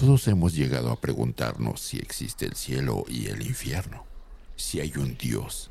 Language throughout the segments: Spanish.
Todos hemos llegado a preguntarnos si existe el cielo y el infierno, si hay un Dios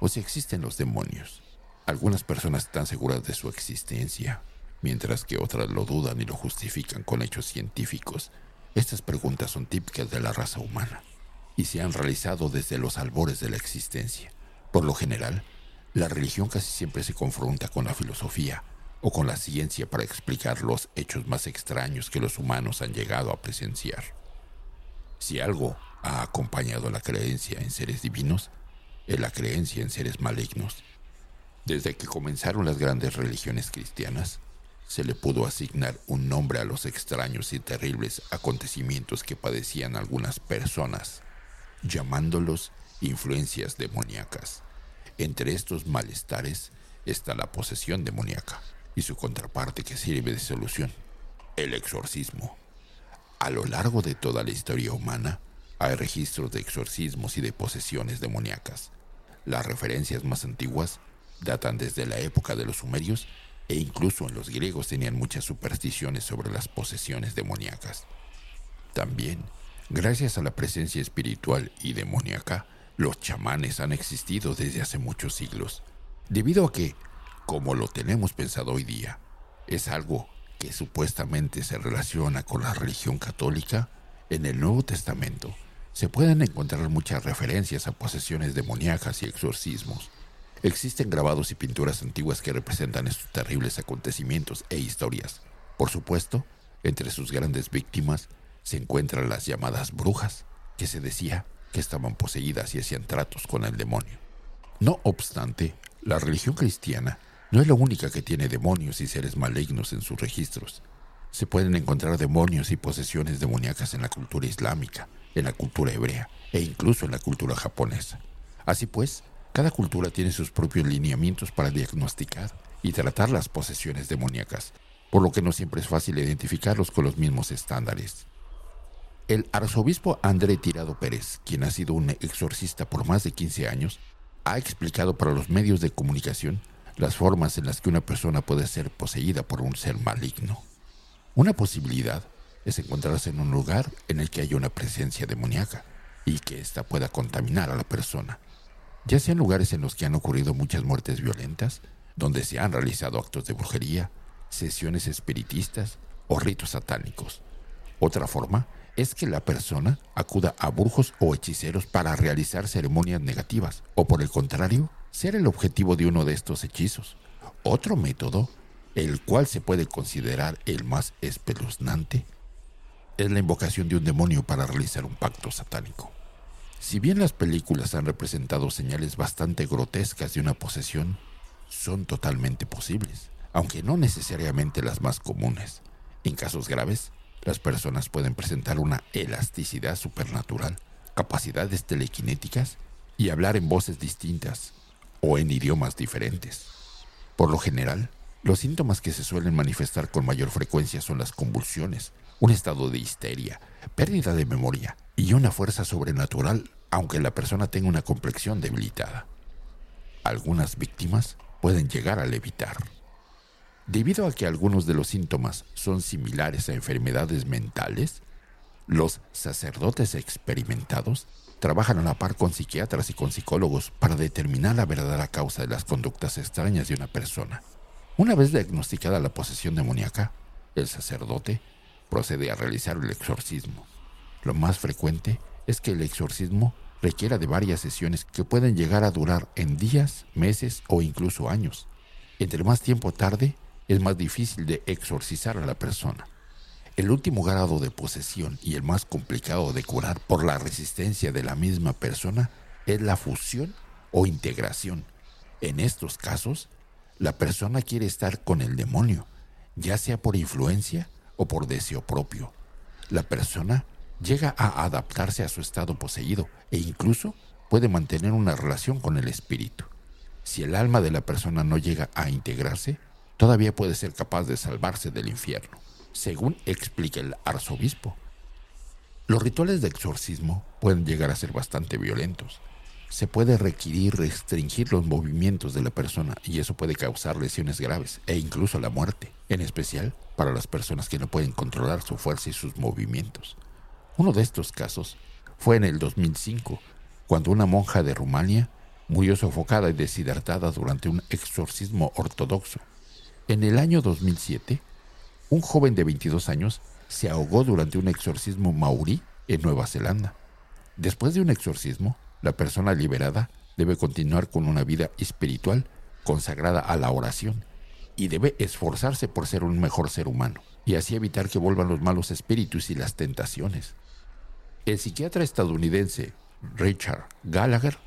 o si existen los demonios. Algunas personas están seguras de su existencia, mientras que otras lo dudan y lo justifican con hechos científicos. Estas preguntas son típicas de la raza humana y se han realizado desde los albores de la existencia. Por lo general, la religión casi siempre se confronta con la filosofía o con la ciencia para explicar los hechos más extraños que los humanos han llegado a presenciar. Si algo ha acompañado la creencia en seres divinos, es la creencia en seres malignos. Desde que comenzaron las grandes religiones cristianas, se le pudo asignar un nombre a los extraños y terribles acontecimientos que padecían algunas personas, llamándolos influencias demoníacas. Entre estos malestares está la posesión demoníaca y su contraparte que sirve de solución, el exorcismo. A lo largo de toda la historia humana hay registros de exorcismos y de posesiones demoníacas. Las referencias más antiguas datan desde la época de los sumerios e incluso en los griegos tenían muchas supersticiones sobre las posesiones demoníacas. También, gracias a la presencia espiritual y demoníaca, los chamanes han existido desde hace muchos siglos, debido a que, como lo tenemos pensado hoy día, es algo que supuestamente se relaciona con la religión católica, en el Nuevo Testamento se pueden encontrar muchas referencias a posesiones demoníacas y exorcismos. Existen grabados y pinturas antiguas que representan estos terribles acontecimientos e historias. Por supuesto, entre sus grandes víctimas se encuentran las llamadas brujas, que se decía que estaban poseídas y hacían tratos con el demonio. No obstante, la religión cristiana no es la única que tiene demonios y seres malignos en sus registros. Se pueden encontrar demonios y posesiones demoníacas en la cultura islámica, en la cultura hebrea e incluso en la cultura japonesa. Así pues, cada cultura tiene sus propios lineamientos para diagnosticar y tratar las posesiones demoníacas, por lo que no siempre es fácil identificarlos con los mismos estándares. El arzobispo André Tirado Pérez, quien ha sido un exorcista por más de 15 años, ha explicado para los medios de comunicación las formas en las que una persona puede ser poseída por un ser maligno. Una posibilidad es encontrarse en un lugar en el que haya una presencia demoníaca y que ésta pueda contaminar a la persona, ya sean lugares en los que han ocurrido muchas muertes violentas, donde se han realizado actos de brujería, sesiones espiritistas o ritos satánicos. Otra forma es que la persona acuda a brujos o hechiceros para realizar ceremonias negativas, o por el contrario, ser el objetivo de uno de estos hechizos. Otro método, el cual se puede considerar el más espeluznante, es la invocación de un demonio para realizar un pacto satánico. Si bien las películas han representado señales bastante grotescas de una posesión, son totalmente posibles, aunque no necesariamente las más comunes. En casos graves, las personas pueden presentar una elasticidad supernatural, capacidades telequinéticas y hablar en voces distintas o en idiomas diferentes. Por lo general, los síntomas que se suelen manifestar con mayor frecuencia son las convulsiones, un estado de histeria, pérdida de memoria y una fuerza sobrenatural, aunque la persona tenga una complexión debilitada. Algunas víctimas pueden llegar a levitar. Debido a que algunos de los síntomas son similares a enfermedades mentales, los sacerdotes experimentados trabajan a la par con psiquiatras y con psicólogos para determinar la verdadera causa de las conductas extrañas de una persona. Una vez diagnosticada la posesión demoníaca, el sacerdote procede a realizar el exorcismo. Lo más frecuente es que el exorcismo requiera de varias sesiones que pueden llegar a durar en días, meses o incluso años. Entre más tiempo tarde, es más difícil de exorcizar a la persona. El último grado de posesión y el más complicado de curar por la resistencia de la misma persona es la fusión o integración. En estos casos, la persona quiere estar con el demonio, ya sea por influencia o por deseo propio. La persona llega a adaptarse a su estado poseído e incluso puede mantener una relación con el espíritu. Si el alma de la persona no llega a integrarse, todavía puede ser capaz de salvarse del infierno, según explica el arzobispo. Los rituales de exorcismo pueden llegar a ser bastante violentos. Se puede requerir restringir los movimientos de la persona y eso puede causar lesiones graves e incluso la muerte. en especial para las personas que no pueden controlar su fuerza y sus movimientos. Uno de estos casos fue en el 2005, cuando una monja de Rumania murió sofocada y deshidratada durante un exorcismo ortodoxo. En el año 2007, un joven de 22 años se ahogó durante un exorcismo maorí en Nueva Zelanda. Después de un exorcismo, la persona liberada debe continuar con una vida espiritual consagrada a la oración y debe esforzarse por ser un mejor ser humano y así evitar que vuelvan los malos espíritus y las tentaciones. El psiquiatra estadounidense Richard Gallagher,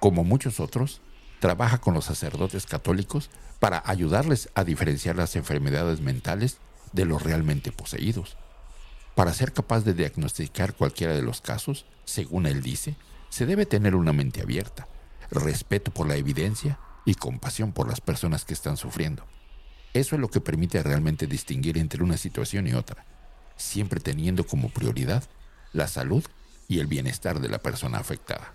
como muchos otros, trabaja con los sacerdotes católicos para ayudarles a diferenciar las enfermedades mentales de los realmente poseídos. Para ser capaz de diagnosticar cualquiera de los casos, según él dice, se debe tener una mente abierta, respeto por la evidencia y compasión por las personas que están sufriendo. Eso es lo que permite realmente distinguir entre una situación y otra, siempre teniendo como prioridad la salud y el bienestar de la persona afectada.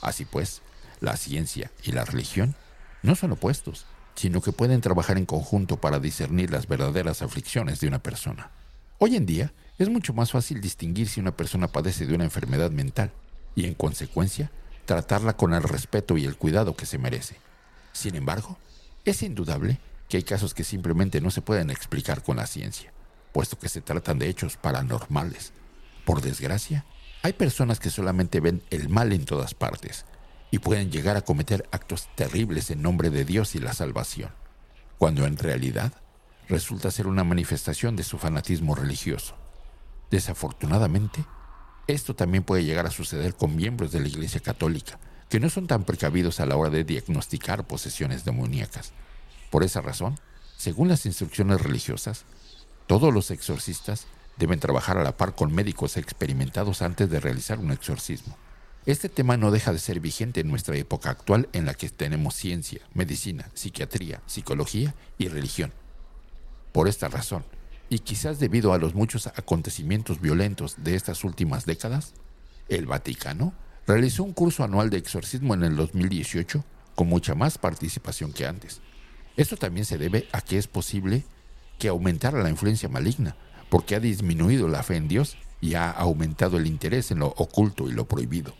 Así pues, la ciencia y la religión no son opuestos, sino que pueden trabajar en conjunto para discernir las verdaderas aflicciones de una persona. Hoy en día es mucho más fácil distinguir si una persona padece de una enfermedad mental y, en consecuencia, tratarla con el respeto y el cuidado que se merece. Sin embargo, es indudable que hay casos que simplemente no se pueden explicar con la ciencia, puesto que se tratan de hechos paranormales. Por desgracia, hay personas que solamente ven el mal en todas partes y pueden llegar a cometer actos terribles en nombre de Dios y la salvación, cuando en realidad resulta ser una manifestación de su fanatismo religioso. Desafortunadamente, esto también puede llegar a suceder con miembros de la Iglesia Católica, que no son tan precavidos a la hora de diagnosticar posesiones demoníacas. Por esa razón, según las instrucciones religiosas, todos los exorcistas deben trabajar a la par con médicos experimentados antes de realizar un exorcismo. Este tema no deja de ser vigente en nuestra época actual en la que tenemos ciencia, medicina, psiquiatría, psicología y religión. Por esta razón, y quizás debido a los muchos acontecimientos violentos de estas últimas décadas, el Vaticano realizó un curso anual de exorcismo en el 2018 con mucha más participación que antes. Esto también se debe a que es posible que aumentara la influencia maligna, porque ha disminuido la fe en Dios y ha aumentado el interés en lo oculto y lo prohibido.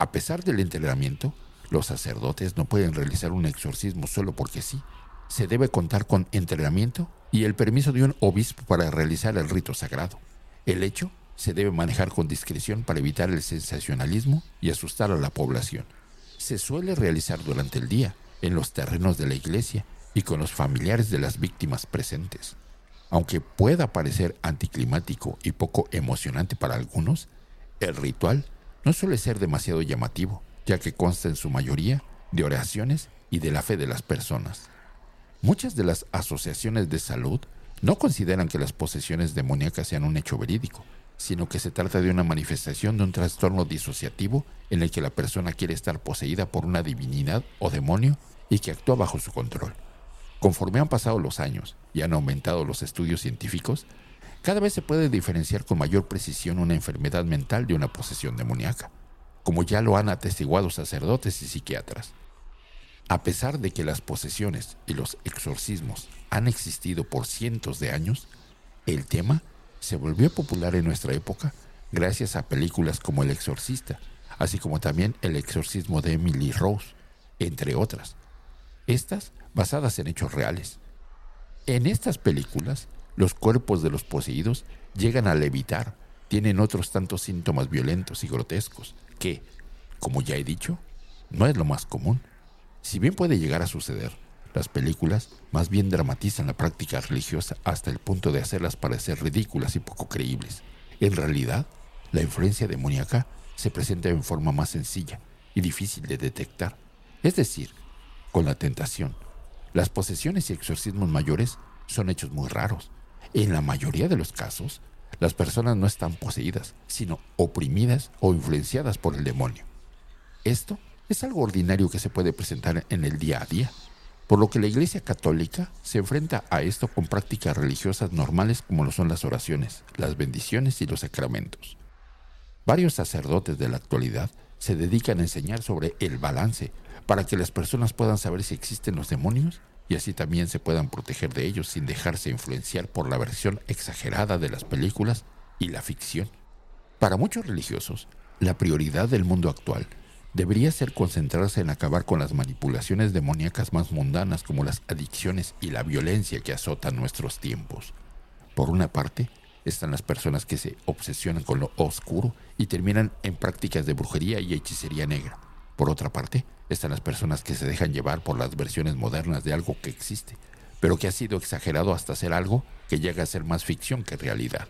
A pesar del entrenamiento, los sacerdotes no pueden realizar un exorcismo solo porque sí. Se debe contar con entrenamiento y el permiso de un obispo para realizar el rito sagrado. El hecho se debe manejar con discreción para evitar el sensacionalismo y asustar a la población. Se suele realizar durante el día, en los terrenos de la iglesia y con los familiares de las víctimas presentes. Aunque pueda parecer anticlimático y poco emocionante para algunos, el ritual no suele ser demasiado llamativo, ya que consta en su mayoría de oraciones y de la fe de las personas. Muchas de las asociaciones de salud no consideran que las posesiones demoníacas sean un hecho verídico, sino que se trata de una manifestación de un trastorno disociativo en el que la persona quiere estar poseída por una divinidad o demonio y que actúa bajo su control. Conforme han pasado los años y han aumentado los estudios científicos, cada vez se puede diferenciar con mayor precisión una enfermedad mental de una posesión demoníaca, como ya lo han atestiguado sacerdotes y psiquiatras. A pesar de que las posesiones y los exorcismos han existido por cientos de años, el tema se volvió popular en nuestra época gracias a películas como El Exorcista, así como también El Exorcismo de Emily Rose, entre otras. Estas basadas en hechos reales. En estas películas, los cuerpos de los poseídos llegan a levitar, tienen otros tantos síntomas violentos y grotescos, que, como ya he dicho, no es lo más común. Si bien puede llegar a suceder, las películas más bien dramatizan la práctica religiosa hasta el punto de hacerlas parecer ridículas y poco creíbles. En realidad, la influencia demoníaca se presenta en forma más sencilla y difícil de detectar, es decir, con la tentación, las posesiones y exorcismos mayores son hechos muy raros. En la mayoría de los casos, las personas no están poseídas, sino oprimidas o influenciadas por el demonio. Esto es algo ordinario que se puede presentar en el día a día, por lo que la Iglesia Católica se enfrenta a esto con prácticas religiosas normales como lo son las oraciones, las bendiciones y los sacramentos. Varios sacerdotes de la actualidad se dedican a enseñar sobre el balance para que las personas puedan saber si existen los demonios y así también se puedan proteger de ellos sin dejarse influenciar por la versión exagerada de las películas y la ficción. Para muchos religiosos, la prioridad del mundo actual debería ser concentrarse en acabar con las manipulaciones demoníacas más mundanas como las adicciones y la violencia que azotan nuestros tiempos. Por una parte, están las personas que se obsesionan con lo oscuro y terminan en prácticas de brujería y hechicería negra. Por otra parte, están las personas que se dejan llevar por las versiones modernas de algo que existe, pero que ha sido exagerado hasta ser algo que llega a ser más ficción que realidad.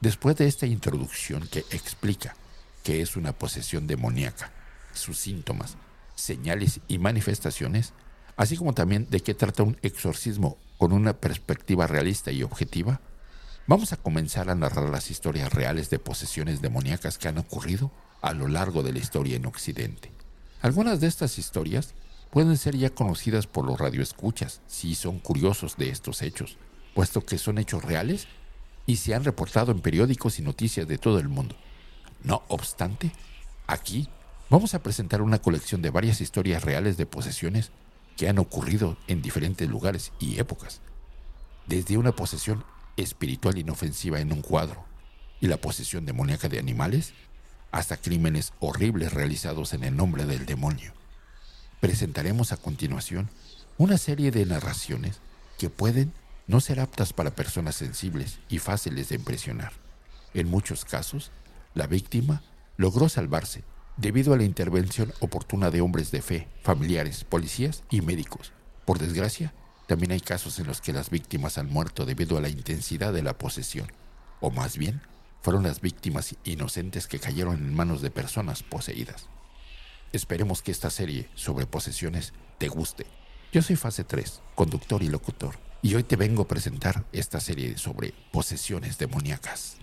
Después de esta introducción que explica qué es una posesión demoníaca, sus síntomas, señales y manifestaciones, así como también de qué trata un exorcismo con una perspectiva realista y objetiva, vamos a comenzar a narrar las historias reales de posesiones demoníacas que han ocurrido a lo largo de la historia en Occidente. Algunas de estas historias pueden ser ya conocidas por los radioescuchas si son curiosos de estos hechos, puesto que son hechos reales y se han reportado en periódicos y noticias de todo el mundo. No obstante, aquí vamos a presentar una colección de varias historias reales de posesiones que han ocurrido en diferentes lugares y épocas, desde una posesión espiritual inofensiva en un cuadro y la posesión demoníaca de animales, hasta crímenes horribles realizados en el nombre del demonio. Presentaremos a continuación una serie de narraciones que pueden no ser aptas para personas sensibles y fáciles de impresionar. En muchos casos, la víctima logró salvarse debido a la intervención oportuna de hombres de fe, familiares, policías y médicos. Por desgracia, también hay casos en los que las víctimas han muerto debido a la intensidad de la posesión, o más bien, fueron las víctimas inocentes que cayeron en manos de personas poseídas. Esperemos que esta serie sobre posesiones te guste. Yo soy Fase 3, conductor y locutor, y hoy te vengo a presentar esta serie sobre posesiones demoníacas.